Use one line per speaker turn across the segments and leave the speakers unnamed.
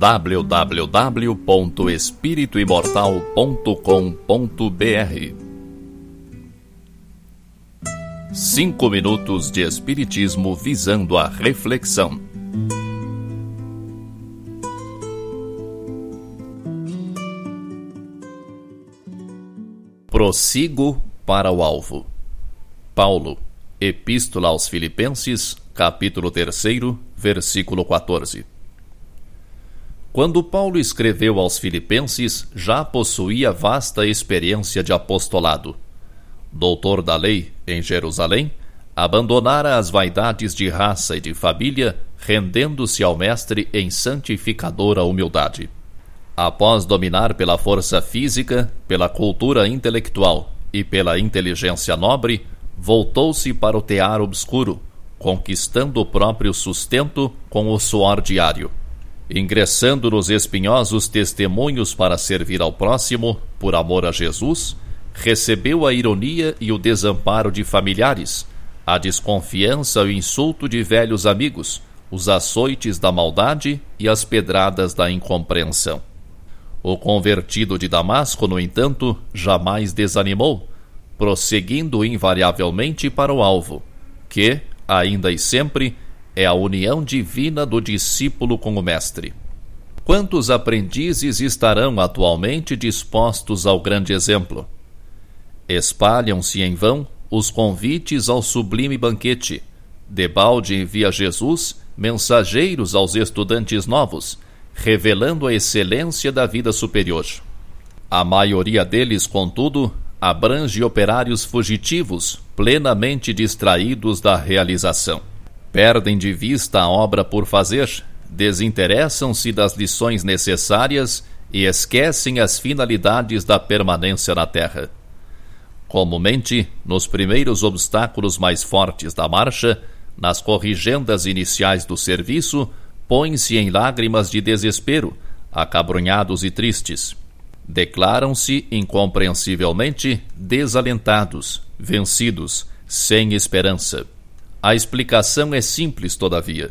www.espirituimortal.com.br Cinco minutos de Espiritismo visando a reflexão. Prossigo para o alvo. Paulo, Epístola aos Filipenses, capítulo 3, versículo 14. Quando Paulo escreveu aos Filipenses, já possuía vasta experiência de apostolado. Doutor da lei em Jerusalém, abandonara as vaidades de raça e de família, rendendo-se ao Mestre em santificadora humildade. Após dominar pela força física, pela cultura intelectual e pela inteligência nobre, voltou-se para o tear obscuro, conquistando o próprio sustento com o suor diário ingressando nos espinhosos testemunhos para servir ao próximo, por amor a Jesus, recebeu a ironia e o desamparo de familiares, a desconfiança e o insulto de velhos amigos, os açoites da maldade e as pedradas da incompreensão. O convertido de Damasco, no entanto, jamais desanimou, prosseguindo invariavelmente para o alvo, que, ainda e sempre, é a união divina do discípulo com o Mestre. Quantos aprendizes estarão atualmente dispostos ao grande exemplo? Espalham-se em vão os convites ao sublime banquete. Debalde envia Jesus mensageiros aos estudantes novos, revelando a excelência da vida superior. A maioria deles, contudo, abrange operários fugitivos, plenamente distraídos da realização. Perdem de vista a obra por fazer, desinteressam-se das lições necessárias e esquecem as finalidades da permanência na Terra. Comumente, nos primeiros obstáculos mais fortes da marcha, nas corrigendas iniciais do serviço, põem-se em lágrimas de desespero, acabrunhados e tristes. Declaram-se incompreensivelmente desalentados, vencidos, sem esperança. A explicação é simples, todavia.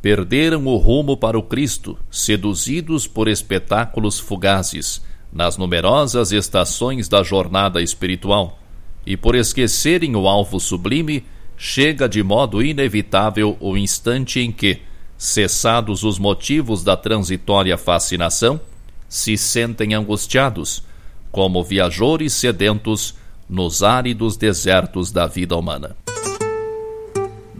Perderam o rumo para o Cristo, seduzidos por espetáculos fugazes, nas numerosas estações da jornada espiritual, e por esquecerem o alvo sublime, chega de modo inevitável o instante em que, cessados os motivos da transitória fascinação, se sentem angustiados, como viajores sedentos nos áridos desertos da vida humana